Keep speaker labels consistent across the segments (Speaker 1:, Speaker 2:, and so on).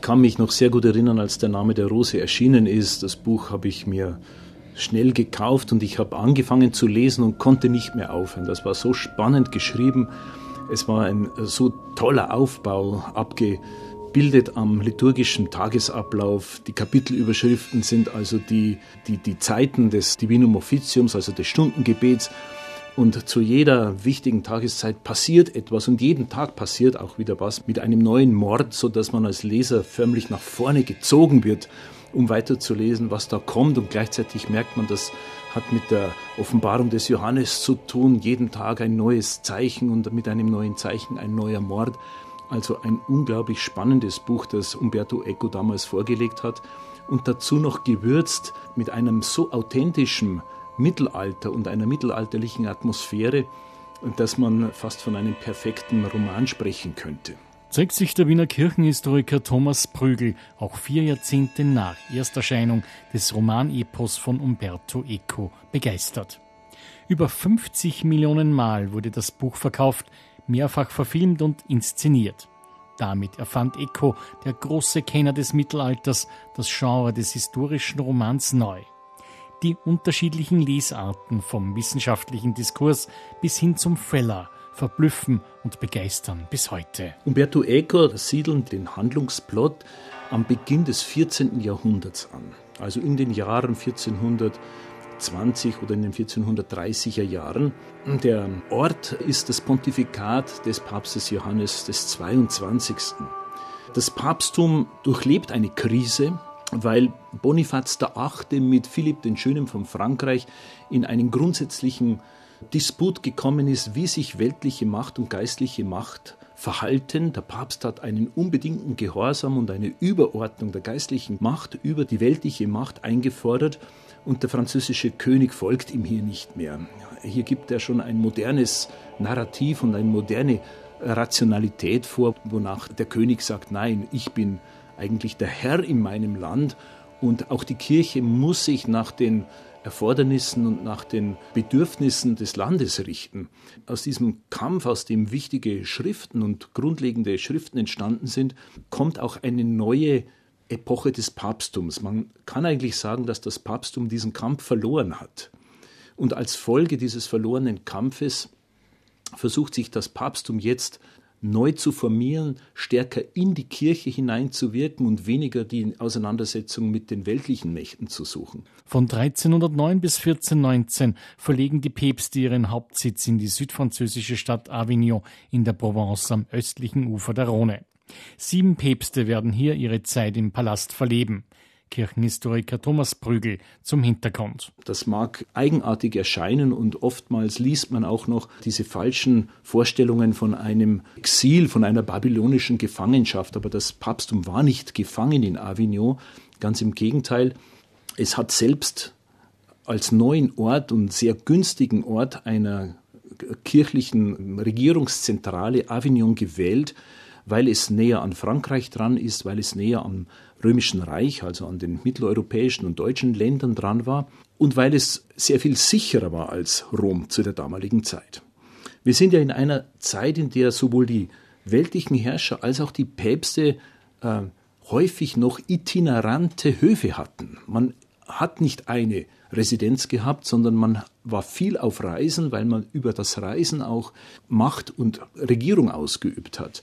Speaker 1: Ich kann mich noch sehr gut erinnern, als der Name der Rose erschienen ist. Das Buch habe ich mir schnell gekauft und ich habe angefangen zu lesen und konnte nicht mehr aufhören. Das war so spannend geschrieben. Es war ein so toller Aufbau, abgebildet am liturgischen Tagesablauf. Die Kapitelüberschriften sind also die, die, die Zeiten des Divinum Officiums, also des Stundengebets. Und zu jeder wichtigen Tageszeit passiert etwas und jeden Tag passiert auch wieder was mit einem neuen Mord, so dass man als Leser förmlich nach vorne gezogen wird um weiterzulesen, was da kommt. Und gleichzeitig merkt man, das hat mit der Offenbarung des Johannes zu tun. Jeden Tag ein neues Zeichen und mit einem neuen Zeichen ein neuer Mord. Also ein unglaublich spannendes Buch, das Umberto Eco damals vorgelegt hat. Und dazu noch gewürzt mit einem so authentischen Mittelalter und einer mittelalterlichen Atmosphäre, dass man fast von einem perfekten Roman sprechen könnte
Speaker 2: zeigt sich der Wiener Kirchenhistoriker Thomas Prügel auch vier Jahrzehnte nach Ersterscheinung des Romanepos von Umberto Eco begeistert. Über 50 Millionen Mal wurde das Buch verkauft, mehrfach verfilmt und inszeniert. Damit erfand Eco, der große Kenner des Mittelalters, das Genre des historischen Romans neu. Die unterschiedlichen Lesarten vom wissenschaftlichen Diskurs bis hin zum Thriller verblüffen und begeistern bis heute.
Speaker 1: Umberto Eco siedelt den Handlungsplot am Beginn des 14. Jahrhunderts an, also in den Jahren 1420 oder in den 1430er Jahren. Der Ort ist das Pontifikat des Papstes Johannes des 22. Das Papsttum durchlebt eine Krise, weil Bonifaz VIII. mit Philipp den Schönen von Frankreich in einen grundsätzlichen Disput gekommen ist, wie sich weltliche Macht und geistliche Macht verhalten. Der Papst hat einen unbedingten Gehorsam und eine Überordnung der geistlichen Macht über die weltliche Macht eingefordert und der französische König folgt ihm hier nicht mehr. Hier gibt er schon ein modernes Narrativ und eine moderne Rationalität vor, wonach der König sagt, nein, ich bin eigentlich der Herr in meinem Land und auch die Kirche muss sich nach den Erfordernissen und nach den Bedürfnissen des Landes richten. Aus diesem Kampf, aus dem wichtige Schriften und grundlegende Schriften entstanden sind, kommt auch eine neue Epoche des Papsttums. Man kann eigentlich sagen, dass das Papsttum diesen Kampf verloren hat. Und als Folge dieses verlorenen Kampfes versucht sich das Papsttum jetzt neu zu formieren, stärker in die Kirche hineinzuwirken und weniger die Auseinandersetzung mit den weltlichen Mächten zu suchen.
Speaker 2: Von 1309 bis 1419 verlegen die Päpste ihren Hauptsitz in die südfranzösische Stadt Avignon in der Provence am östlichen Ufer der Rhone. Sieben Päpste werden hier ihre Zeit im Palast verleben. Kirchenhistoriker Thomas Prügel zum Hintergrund.
Speaker 1: Das mag eigenartig erscheinen und oftmals liest man auch noch diese falschen Vorstellungen von einem Exil, von einer babylonischen Gefangenschaft. Aber das Papsttum war nicht gefangen in Avignon, ganz im Gegenteil. Es hat selbst als neuen Ort und sehr günstigen Ort einer kirchlichen Regierungszentrale Avignon gewählt, weil es näher an Frankreich dran ist, weil es näher am Römischen Reich, also an den mitteleuropäischen und deutschen Ländern dran war und weil es sehr viel sicherer war als Rom zu der damaligen Zeit. Wir sind ja in einer Zeit, in der sowohl die weltlichen Herrscher als auch die Päpste äh, häufig noch itinerante Höfe hatten. Man hat nicht eine Residenz gehabt, sondern man war viel auf Reisen, weil man über das Reisen auch Macht und Regierung ausgeübt hat.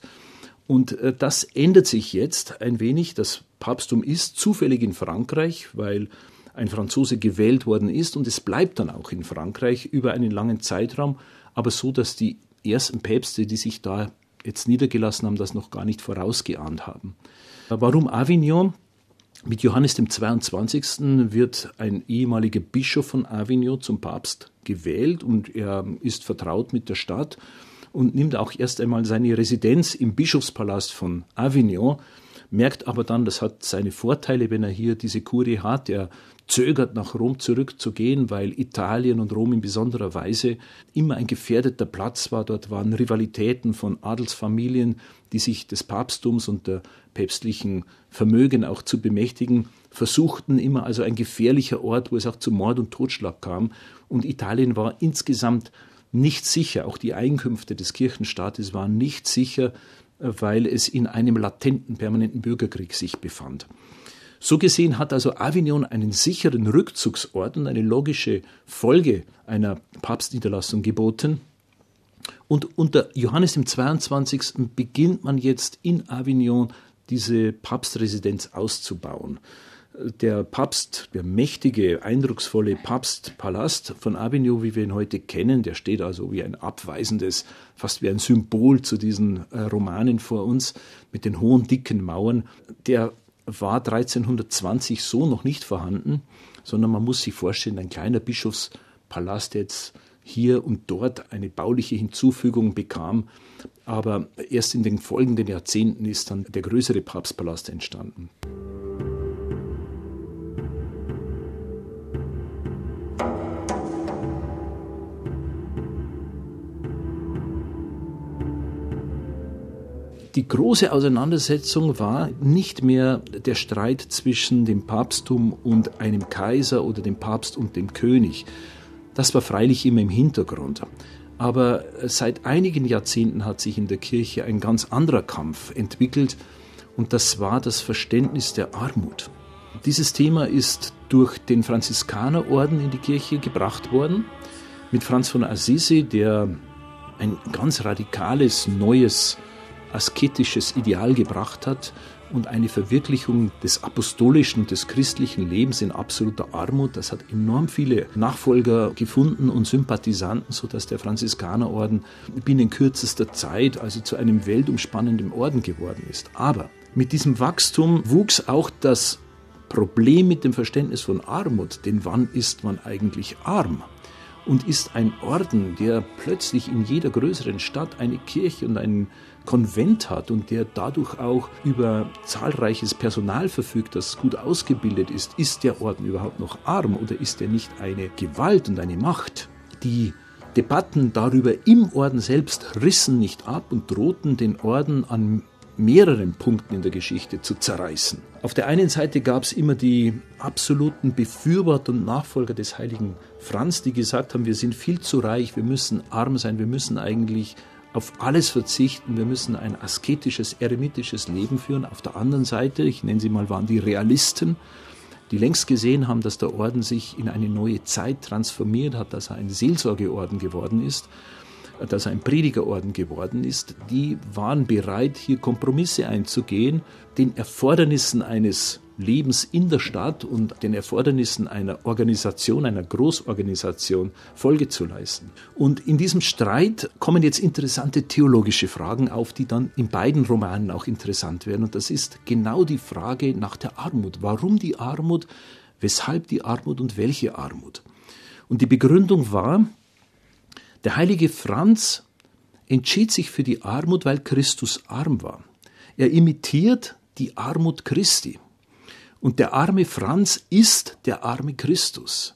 Speaker 1: Und äh, das ändert sich jetzt ein wenig. Das Papsttum ist zufällig in Frankreich, weil ein Franzose gewählt worden ist und es bleibt dann auch in Frankreich über einen langen Zeitraum, aber so, dass die ersten Päpste, die sich da jetzt niedergelassen haben, das noch gar nicht vorausgeahnt haben. Warum Avignon? Mit Johannes dem 22. wird ein ehemaliger Bischof von Avignon zum Papst gewählt und er ist vertraut mit der Stadt und nimmt auch erst einmal seine Residenz im Bischofspalast von Avignon, merkt aber dann, das hat seine Vorteile, wenn er hier diese Kurie hat. Er zögert nach Rom zurückzugehen, weil Italien und Rom in besonderer Weise immer ein gefährdeter Platz war. Dort waren Rivalitäten von Adelsfamilien, die sich des Papsttums und der päpstlichen Vermögen auch zu bemächtigen versuchten, immer also ein gefährlicher Ort, wo es auch zu Mord und Totschlag kam. Und Italien war insgesamt nicht sicher, auch die Einkünfte des Kirchenstaates waren nicht sicher, weil es in einem latenten, permanenten Bürgerkrieg sich befand. So gesehen hat also Avignon einen sicheren Rückzugsort und eine logische Folge einer Papstniederlassung geboten. Und unter Johannes dem 22. beginnt man jetzt in Avignon diese Papstresidenz auszubauen. Der Papst, der mächtige, eindrucksvolle Papstpalast von Avignon, wie wir ihn heute kennen, der steht also wie ein abweisendes, fast wie ein Symbol zu diesen äh, Romanen vor uns mit den hohen, dicken Mauern. Der war 1320 so noch nicht vorhanden, sondern man muss sich vorstellen, ein kleiner Bischofspalast, jetzt hier und dort eine bauliche Hinzufügung bekam. Aber erst in den folgenden Jahrzehnten ist dann der größere Papstpalast entstanden. Die große Auseinandersetzung war nicht mehr der Streit zwischen dem Papsttum und einem Kaiser oder dem Papst und dem König. Das war freilich immer im Hintergrund. Aber seit einigen Jahrzehnten hat sich in der Kirche ein ganz anderer Kampf entwickelt und das war das Verständnis der Armut. Dieses Thema ist durch den Franziskanerorden in die Kirche gebracht worden, mit Franz von Assisi, der ein ganz radikales, neues asketisches Ideal gebracht hat und eine Verwirklichung des apostolischen des christlichen Lebens in absoluter Armut. Das hat enorm viele Nachfolger gefunden und Sympathisanten, sodass der Franziskanerorden binnen kürzester Zeit also zu einem weltumspannenden Orden geworden ist. Aber mit diesem Wachstum wuchs auch das Problem mit dem Verständnis von Armut, denn wann ist man eigentlich arm? Und ist ein Orden, der plötzlich in jeder größeren Stadt eine Kirche und einen Konvent hat und der dadurch auch über zahlreiches Personal verfügt, das gut ausgebildet ist, ist der Orden überhaupt noch arm oder ist er nicht eine Gewalt und eine Macht? Die Debatten darüber im Orden selbst rissen nicht ab und drohten den Orden an mehreren Punkten in der Geschichte zu zerreißen. Auf der einen Seite gab es immer die absoluten Befürworter und Nachfolger des heiligen Franz, die gesagt haben, wir sind viel zu reich, wir müssen arm sein, wir müssen eigentlich auf alles verzichten, wir müssen ein asketisches, eremitisches Leben führen. Auf der anderen Seite, ich nenne sie mal, waren die Realisten, die längst gesehen haben, dass der Orden sich in eine neue Zeit transformiert hat, dass er ein Seelsorgeorden geworden ist, dass er ein Predigerorden geworden ist, die waren bereit, hier Kompromisse einzugehen, den Erfordernissen eines Lebens in der Stadt und den Erfordernissen einer Organisation, einer Großorganisation Folge zu leisten. Und in diesem Streit kommen jetzt interessante theologische Fragen auf, die dann in beiden Romanen auch interessant werden. Und das ist genau die Frage nach der Armut. Warum die Armut? Weshalb die Armut und welche Armut? Und die Begründung war, der heilige Franz entschied sich für die Armut, weil Christus arm war. Er imitiert die Armut Christi. Und der arme Franz ist der arme Christus.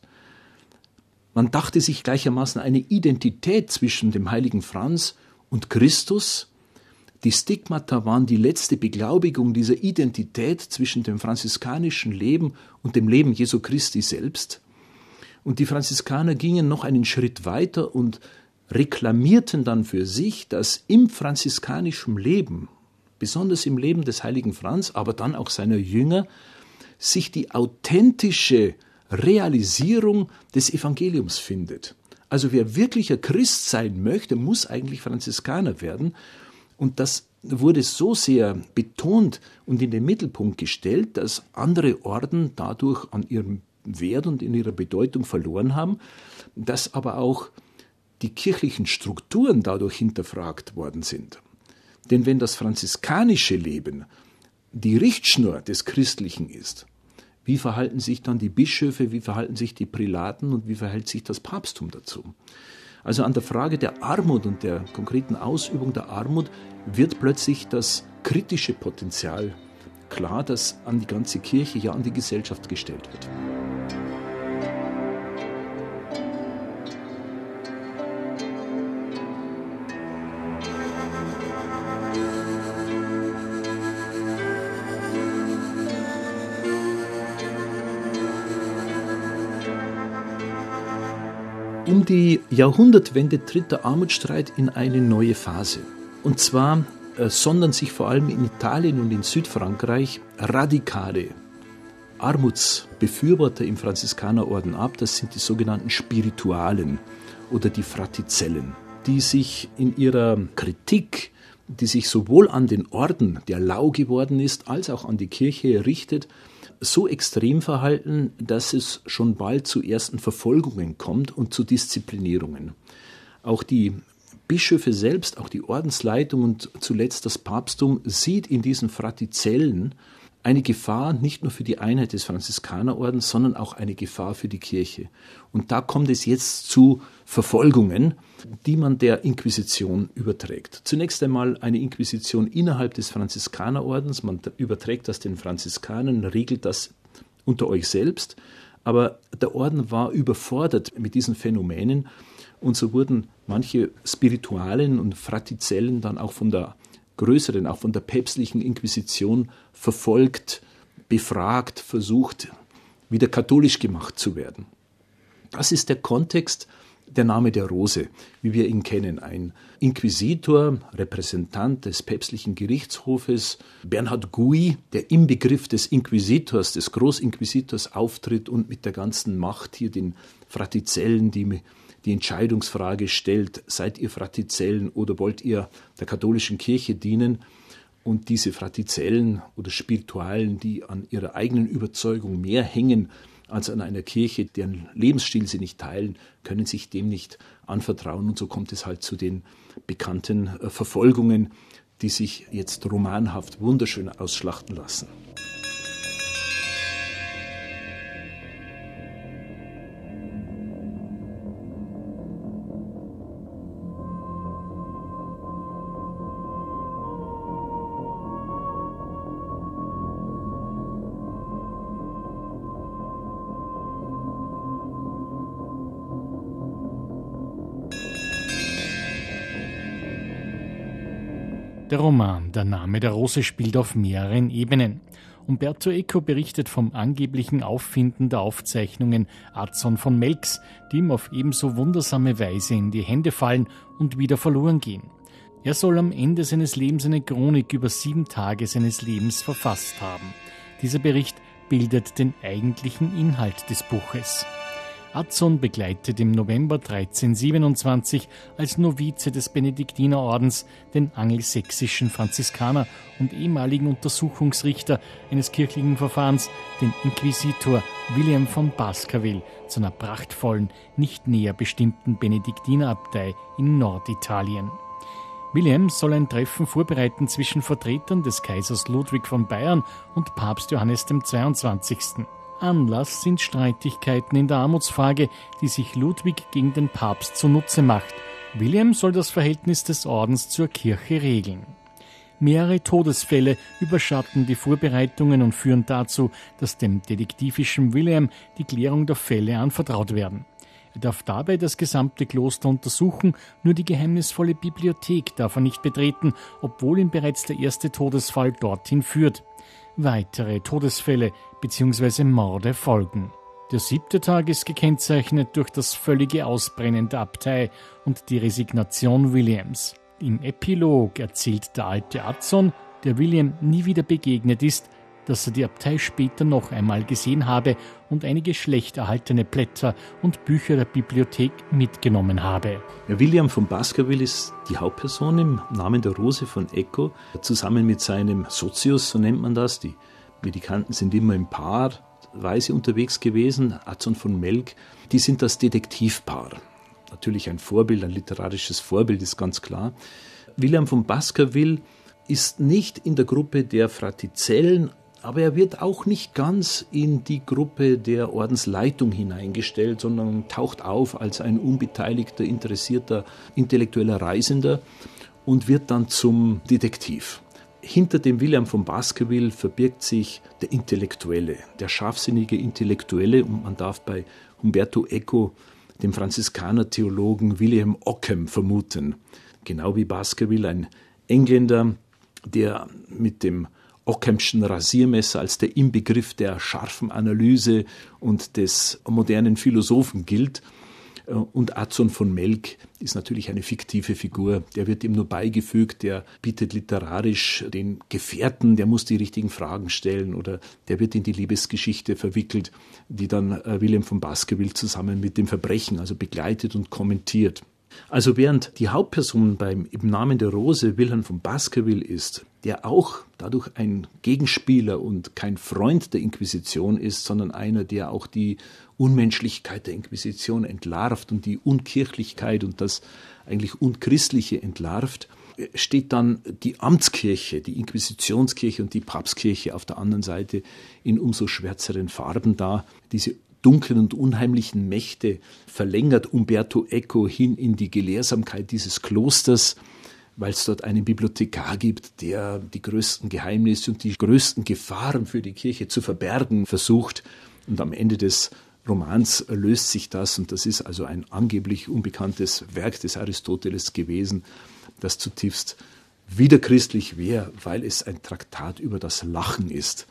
Speaker 1: Man dachte sich gleichermaßen eine Identität zwischen dem heiligen Franz und Christus. Die Stigmata waren die letzte Beglaubigung dieser Identität zwischen dem franziskanischen Leben und dem Leben Jesu Christi selbst. Und die Franziskaner gingen noch einen Schritt weiter und reklamierten dann für sich, dass im franziskanischen Leben, besonders im Leben des heiligen Franz, aber dann auch seiner Jünger, sich die authentische Realisierung des Evangeliums findet. Also wer wirklicher Christ sein möchte, muss eigentlich Franziskaner werden. Und das wurde so sehr betont und in den Mittelpunkt gestellt, dass andere Orden dadurch an ihrem Wert und in ihrer Bedeutung verloren haben, dass aber auch die kirchlichen Strukturen dadurch hinterfragt worden sind. Denn wenn das franziskanische Leben die Richtschnur des Christlichen ist, wie verhalten sich dann die Bischöfe, wie verhalten sich die Prälaten und wie verhält sich das Papsttum dazu? Also an der Frage der Armut und der konkreten Ausübung der Armut wird plötzlich das kritische Potenzial klar, das an die ganze Kirche, ja an die Gesellschaft gestellt wird. Um die Jahrhundertwende tritt der Armutsstreit in eine neue Phase. Und zwar äh, sondern sich vor allem in Italien und in Südfrankreich radikale Armutsbefürworter im Franziskanerorden ab. Das sind die sogenannten Spiritualen oder die Fratizellen, die sich in ihrer Kritik, die sich sowohl an den Orden, der lau geworden ist, als auch an die Kirche richtet, so extrem verhalten, dass es schon bald zu ersten Verfolgungen kommt und zu Disziplinierungen. Auch die Bischöfe selbst, auch die Ordensleitung und zuletzt das Papsttum sieht in diesen Fratizellen eine Gefahr nicht nur für die Einheit des Franziskanerordens, sondern auch eine Gefahr für die Kirche. Und da kommt es jetzt zu Verfolgungen, die man der Inquisition überträgt. Zunächst einmal eine Inquisition innerhalb des Franziskanerordens, man überträgt das den Franziskanern, regelt das unter euch selbst, aber der Orden war überfordert mit diesen Phänomenen und so wurden manche Spiritualen und Fratizellen dann auch von der größeren, auch von der päpstlichen Inquisition verfolgt, befragt, versucht, wieder katholisch gemacht zu werden. Das ist der Kontext der Name der Rose, wie wir ihn kennen. Ein Inquisitor, Repräsentant des päpstlichen Gerichtshofes, Bernhard Gui, der im Begriff des Inquisitors, des Großinquisitors auftritt und mit der ganzen Macht hier den Fratizellen, die die Entscheidungsfrage stellt, seid ihr Fratizellen oder wollt ihr der katholischen Kirche dienen? Und diese Fratizellen oder Spiritualen, die an ihrer eigenen Überzeugung mehr hängen als an einer Kirche, deren Lebensstil sie nicht teilen, können sich dem nicht anvertrauen. Und so kommt es halt zu den bekannten äh, Verfolgungen, die sich jetzt romanhaft wunderschön ausschlachten lassen.
Speaker 2: Der Roman Der Name der Rose spielt auf mehreren Ebenen. Umberto Eco berichtet vom angeblichen Auffinden der Aufzeichnungen Adson von Melks, die ihm auf ebenso wundersame Weise in die Hände fallen und wieder verloren gehen. Er soll am Ende seines Lebens eine Chronik über sieben Tage seines Lebens verfasst haben. Dieser Bericht bildet den eigentlichen Inhalt des Buches. Atzon begleitet im November 1327 als Novize des Benediktinerordens den angelsächsischen Franziskaner und ehemaligen Untersuchungsrichter eines kirchlichen Verfahrens, den Inquisitor William von Baskerville, zu einer prachtvollen, nicht näher bestimmten Benediktinerabtei in Norditalien. William soll ein Treffen vorbereiten zwischen Vertretern des Kaisers Ludwig von Bayern und Papst Johannes dem 22. Anlass sind Streitigkeiten in der Armutsfrage, die sich Ludwig gegen den Papst zunutze macht. William soll das Verhältnis des Ordens zur Kirche regeln. Mehrere Todesfälle überschatten die Vorbereitungen und führen dazu, dass dem detektivischen William die Klärung der Fälle anvertraut werden. Er darf dabei das gesamte Kloster untersuchen, nur die geheimnisvolle Bibliothek darf er nicht betreten, obwohl ihm bereits der erste Todesfall dorthin führt. Weitere Todesfälle bzw. Morde folgen. Der siebte Tag ist gekennzeichnet durch das völlige Ausbrennen der Abtei und die Resignation Williams. Im Epilog erzählt der alte Adson, der William nie wieder begegnet ist, dass er die Abtei später noch einmal gesehen habe und einige schlecht erhaltene Blätter und Bücher der Bibliothek mitgenommen habe.
Speaker 1: William von Baskerville ist die Hauptperson im Namen der Rose von Eco, zusammen mit seinem Sozius, so nennt man das. Die Medikanten sind immer im Paarweise unterwegs gewesen, Adson von Melk. Die sind das Detektivpaar. Natürlich ein Vorbild, ein literarisches Vorbild ist ganz klar. William von Baskerville ist nicht in der Gruppe der Fratizellen aber er wird auch nicht ganz in die Gruppe der Ordensleitung hineingestellt, sondern taucht auf als ein unbeteiligter, interessierter, intellektueller Reisender und wird dann zum Detektiv. Hinter dem William von Baskerville verbirgt sich der Intellektuelle, der scharfsinnige Intellektuelle und man darf bei Humberto Eco dem Franziskaner-Theologen William Ockham vermuten. Genau wie Baskerville ein Engländer, der mit dem Ockhamschen Rasiermesser als der Inbegriff der scharfen Analyse und des modernen Philosophen gilt. Äh, und Azon von Melk ist natürlich eine fiktive Figur. Der wird ihm nur beigefügt, der bietet literarisch den Gefährten, der muss die richtigen Fragen stellen oder der wird in die Liebesgeschichte verwickelt, die dann äh, William von Baskerville zusammen mit dem Verbrechen also begleitet und kommentiert. Also während die Hauptperson beim Im Namen der Rose Wilhelm von Baskerville ist, der auch dadurch ein Gegenspieler und kein Freund der Inquisition ist, sondern einer, der auch die Unmenschlichkeit der Inquisition entlarvt und die Unkirchlichkeit und das eigentlich Unchristliche entlarvt, steht dann die Amtskirche, die Inquisitionskirche und die Papstkirche auf der anderen Seite in umso schwärzeren Farben da. Diese dunklen und unheimlichen Mächte verlängert Umberto Eco hin in die Gelehrsamkeit dieses Klosters, weil es dort einen Bibliothekar gibt, der die größten Geheimnisse und die größten Gefahren für die Kirche zu verbergen versucht. Und am Ende des Romans löst sich das, und das ist also ein angeblich unbekanntes Werk des Aristoteles gewesen, das zutiefst widerchristlich wäre, weil es ein Traktat über das Lachen ist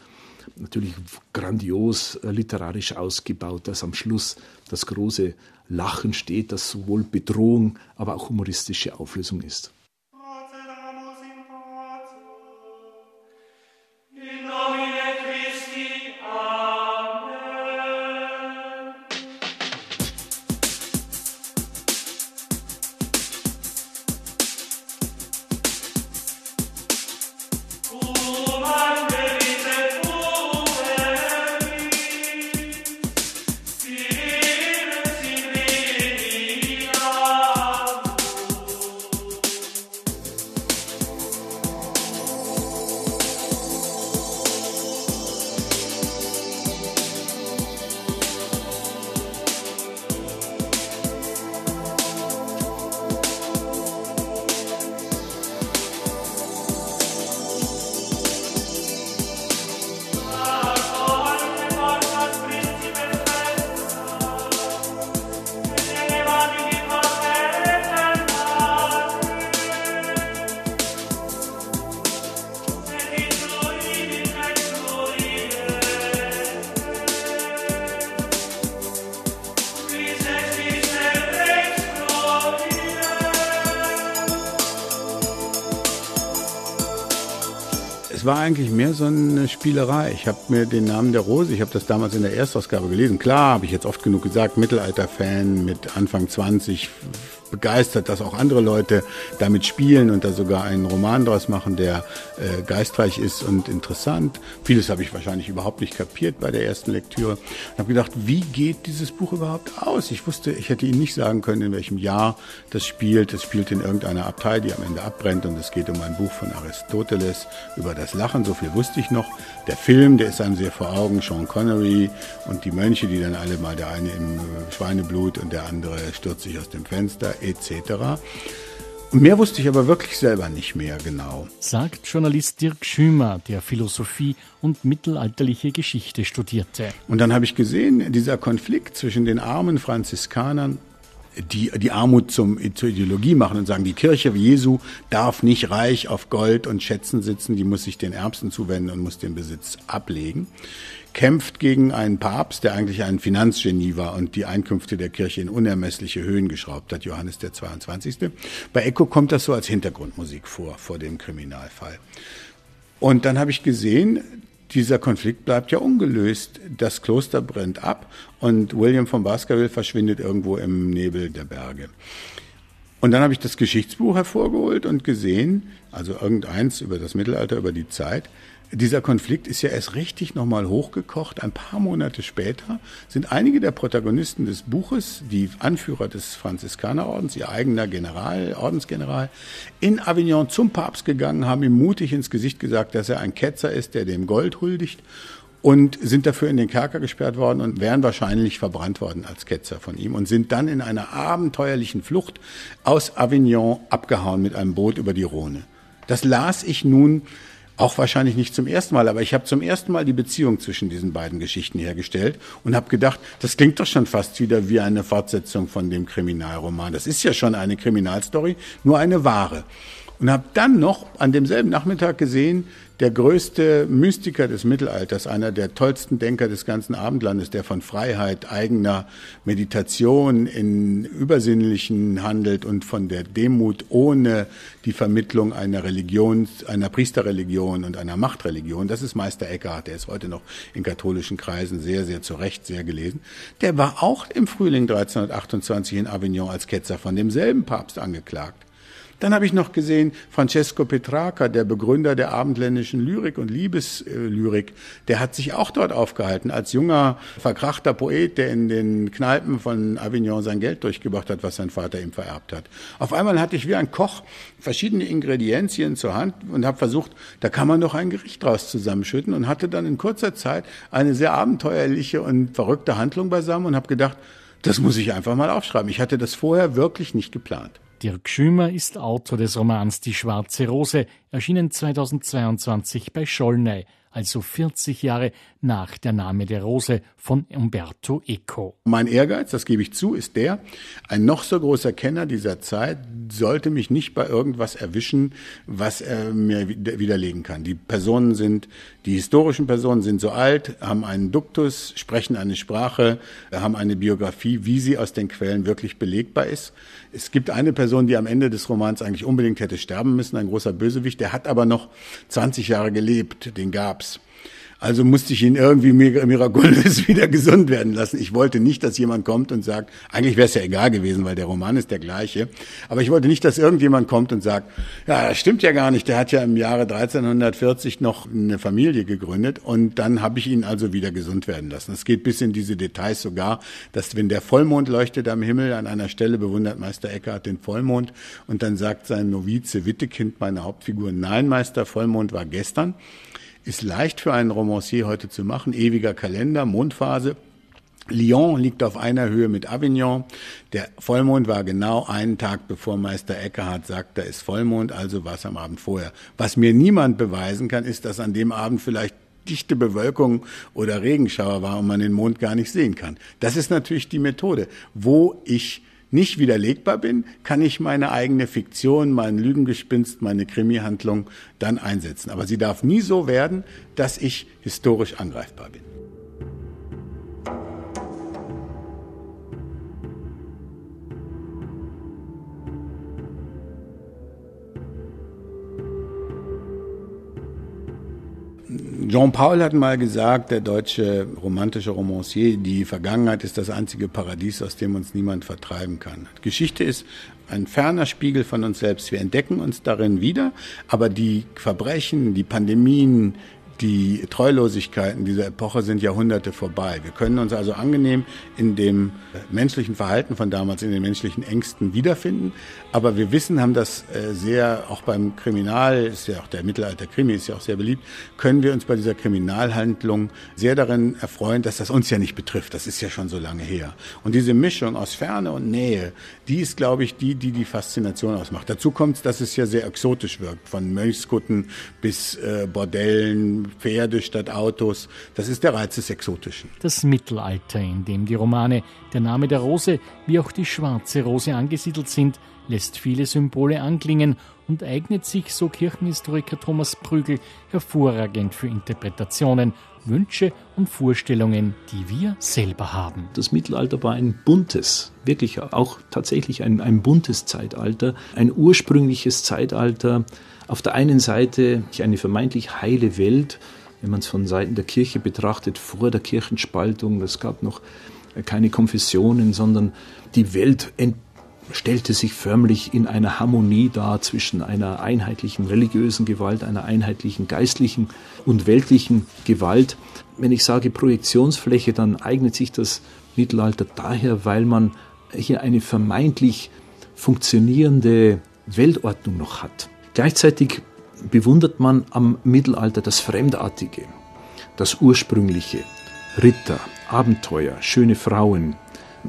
Speaker 1: natürlich grandios äh, literarisch ausgebaut, dass am Schluss das große Lachen steht, das sowohl Bedrohung, aber auch humoristische Auflösung ist.
Speaker 3: War eigentlich mehr so eine Spielerei. Ich habe mir den Namen der Rose, ich habe das damals in der Erstausgabe gelesen. Klar, habe ich jetzt oft genug gesagt, Mittelalter-Fan mit Anfang 20, begeistert, dass auch andere Leute damit spielen und da sogar einen Roman draus machen, der äh, geistreich ist und interessant. Vieles habe ich wahrscheinlich überhaupt nicht kapiert bei der ersten Lektüre. Ich habe gedacht, wie geht dieses Buch überhaupt aus? Ich wusste, ich hätte Ihnen nicht sagen können, in welchem Jahr das spielt. Es spielt in irgendeiner Abtei, die am Ende abbrennt und es geht um ein Buch von Aristoteles über das Lachen. So viel wusste ich noch. Der Film, der ist einem sehr vor Augen. Sean Connery und die Mönche, die dann alle mal der eine im Schweineblut und der andere stürzt sich aus dem Fenster etc. Mehr wusste ich aber wirklich selber nicht mehr genau.
Speaker 2: Sagt Journalist Dirk Schümer, der Philosophie und mittelalterliche Geschichte studierte.
Speaker 3: Und dann habe ich gesehen, dieser Konflikt zwischen den armen Franziskanern die die Armut zum, zur Ideologie machen und sagen, die Kirche Jesu darf nicht reich auf Gold und Schätzen sitzen, die muss sich den Erbsen zuwenden und muss den Besitz ablegen kämpft gegen einen Papst, der eigentlich ein Finanzgenie war und die Einkünfte der Kirche in unermessliche Höhen geschraubt hat, Johannes der 22. Bei Echo kommt das so als Hintergrundmusik vor, vor dem Kriminalfall. Und dann habe ich gesehen, dieser Konflikt bleibt ja ungelöst. Das Kloster brennt ab und William von Baskerville verschwindet irgendwo im Nebel der Berge. Und dann habe ich das Geschichtsbuch hervorgeholt und gesehen, also irgendeins über das Mittelalter, über die Zeit, dieser Konflikt ist ja erst richtig nochmal hochgekocht. Ein paar Monate später sind einige der Protagonisten des Buches, die Anführer des Franziskanerordens, ihr eigener General, Ordensgeneral, in Avignon zum Papst gegangen, haben ihm mutig ins Gesicht gesagt, dass er ein Ketzer ist, der dem Gold huldigt und sind dafür in den Kerker gesperrt worden und wären wahrscheinlich verbrannt worden als Ketzer von ihm und sind dann in einer abenteuerlichen Flucht aus Avignon abgehauen mit einem Boot über die Rhone. Das las ich nun auch wahrscheinlich nicht zum ersten Mal, aber ich habe zum ersten Mal die Beziehung zwischen diesen beiden Geschichten hergestellt und habe gedacht, das klingt doch schon fast wieder wie eine Fortsetzung von dem Kriminalroman. Das ist ja schon eine Kriminalstory, nur eine wahre. Und habe dann noch an demselben Nachmittag gesehen, der größte Mystiker des Mittelalters, einer der tollsten Denker des ganzen Abendlandes, der von Freiheit, eigener Meditation in Übersinnlichen handelt und von der Demut ohne die Vermittlung einer Religion, einer Priesterreligion und einer Machtreligion. Das ist Meister Eckhart, der ist heute noch in katholischen Kreisen sehr, sehr zu Recht sehr gelesen. Der war auch im Frühling 1328 in Avignon als Ketzer von demselben Papst angeklagt. Dann habe ich noch gesehen Francesco Petrarca, der Begründer der abendländischen Lyrik und Liebeslyrik. Der hat sich auch dort aufgehalten als junger, verkrachter Poet, der in den Kneipen von Avignon sein Geld durchgebracht hat, was sein Vater ihm vererbt hat. Auf einmal hatte ich wie ein Koch verschiedene Ingredienzien zur Hand und habe versucht, da kann man doch ein Gericht draus zusammenschütten und hatte dann in kurzer Zeit eine sehr abenteuerliche und verrückte Handlung beisammen und habe gedacht, das muss ich einfach mal aufschreiben. Ich hatte das vorher wirklich nicht geplant.
Speaker 2: Dirk Schümer ist Autor des Romans Die schwarze Rose, erschienen 2022 bei Schollnei also 40 Jahre nach der Name der Rose von Umberto Eco.
Speaker 3: Mein Ehrgeiz, das gebe ich zu, ist der, ein noch so großer Kenner dieser Zeit sollte mich nicht bei irgendwas erwischen, was er mir widerlegen kann. Die Personen sind, die historischen Personen sind so alt, haben einen Duktus, sprechen eine Sprache, haben eine Biografie, wie sie aus den Quellen wirklich belegbar ist. Es gibt eine Person, die am Ende des Romans eigentlich unbedingt hätte sterben müssen, ein großer Bösewicht, der hat aber noch 20 Jahre gelebt, den gab's. Also musste ich ihn irgendwie mirakulös wieder gesund werden lassen. Ich wollte nicht, dass jemand kommt und sagt, eigentlich wäre es ja egal gewesen, weil der Roman ist der gleiche. Aber ich wollte nicht, dass irgendjemand kommt und sagt, ja, das stimmt ja gar nicht. Der hat ja im Jahre 1340 noch eine Familie gegründet und dann habe ich ihn also wieder gesund werden lassen. Es geht bis in diese Details sogar, dass wenn der Vollmond leuchtet am Himmel, an einer Stelle bewundert Meister Eckhart den Vollmond und dann sagt sein Novize Wittekind, meine Hauptfigur, nein, Meister, Vollmond war gestern. Ist leicht für einen Romancier heute zu machen. Ewiger Kalender, Mondphase. Lyon liegt auf einer Höhe mit Avignon. Der Vollmond war genau einen Tag bevor Meister Eckehardt sagt, da ist Vollmond, also war es am Abend vorher. Was mir niemand beweisen kann, ist, dass an dem Abend vielleicht dichte Bewölkung oder Regenschauer war und man den Mond gar nicht sehen kann. Das ist natürlich die Methode, wo ich nicht widerlegbar bin, kann ich meine eigene Fiktion, mein Lügengespinst, meine Krimihandlung dann einsetzen. Aber sie darf nie so werden, dass ich historisch angreifbar bin. Jean-Paul hat mal gesagt, der deutsche romantische Romancier, die Vergangenheit ist das einzige Paradies, aus dem uns niemand vertreiben kann. Geschichte ist ein ferner Spiegel von uns selbst. Wir entdecken uns darin wieder, aber die Verbrechen, die Pandemien, die Treulosigkeiten dieser Epoche sind Jahrhunderte vorbei. Wir können uns also angenehm in dem menschlichen Verhalten von damals, in den menschlichen Ängsten wiederfinden. Aber wir wissen, haben das äh, sehr, auch beim Kriminal, ist ja auch der Mittelalter-Krimi, ist ja auch sehr beliebt, können wir uns bei dieser Kriminalhandlung sehr darin erfreuen, dass das uns ja nicht betrifft. Das ist ja schon so lange her. Und diese Mischung aus Ferne und Nähe, die ist, glaube ich, die, die die Faszination ausmacht. Dazu kommt, dass es ja sehr exotisch wirkt, von Mönchskutten bis äh, Bordellen, Pferde statt Autos. Das ist der Reiz des Exotischen.
Speaker 2: Das Mittelalter, in dem die Romane Der Name der Rose wie auch die Schwarze Rose angesiedelt sind, lässt viele Symbole anklingen und eignet sich, so Kirchenhistoriker Thomas Prügel, hervorragend für Interpretationen, Wünsche und Vorstellungen, die wir selber haben.
Speaker 1: Das Mittelalter war ein buntes, wirklich auch tatsächlich ein, ein buntes Zeitalter, ein ursprüngliches Zeitalter, auf der einen Seite eine vermeintlich heile Welt, wenn man es von Seiten der Kirche betrachtet, vor der Kirchenspaltung, es gab noch keine Konfessionen, sondern die Welt stellte sich förmlich in einer Harmonie dar zwischen einer einheitlichen religiösen Gewalt, einer einheitlichen geistlichen und weltlichen Gewalt. Wenn ich sage Projektionsfläche, dann eignet sich das Mittelalter daher, weil man hier eine vermeintlich funktionierende Weltordnung noch hat. Gleichzeitig bewundert man am Mittelalter das Fremdartige, das Ursprüngliche, Ritter, Abenteuer, schöne Frauen,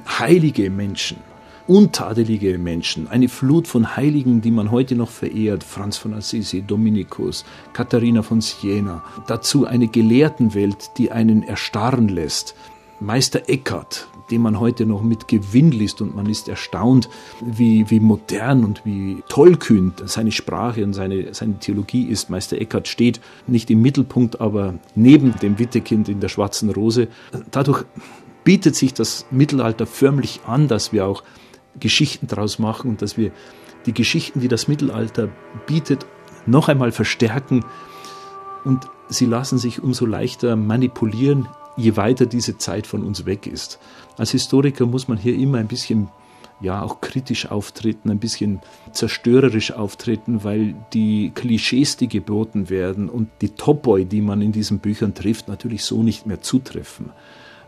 Speaker 1: heilige Menschen, untadelige Menschen, eine Flut von Heiligen, die man heute noch verehrt, Franz von Assisi, Dominikus, Katharina von Siena, dazu eine Gelehrtenwelt, die einen erstarren lässt, Meister Eckhart, den man heute noch mit Gewinn liest und man ist erstaunt, wie, wie modern und wie tollkühn seine Sprache und seine, seine Theologie ist. Meister Eckhart steht nicht im Mittelpunkt, aber neben dem Wittekind in der schwarzen Rose. Dadurch bietet sich das Mittelalter förmlich an, dass wir auch Geschichten daraus machen und dass wir die Geschichten, die das Mittelalter bietet, noch einmal verstärken und sie lassen sich umso leichter manipulieren, je weiter diese Zeit von uns weg ist. Als Historiker muss man hier immer ein bisschen ja auch kritisch auftreten, ein bisschen zerstörerisch auftreten, weil die Klischees, die geboten werden und die Topoi, die man in diesen Büchern trifft, natürlich so nicht mehr zutreffen,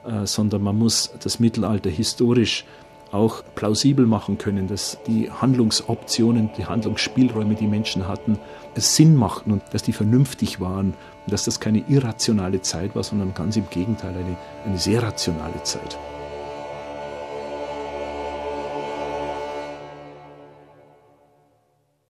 Speaker 1: äh, sondern man muss das Mittelalter historisch auch plausibel machen können, dass die Handlungsoptionen, die Handlungsspielräume, die Menschen hatten, Sinn machten und dass die vernünftig waren und dass das keine irrationale Zeit war, sondern ganz im Gegenteil eine, eine sehr rationale Zeit.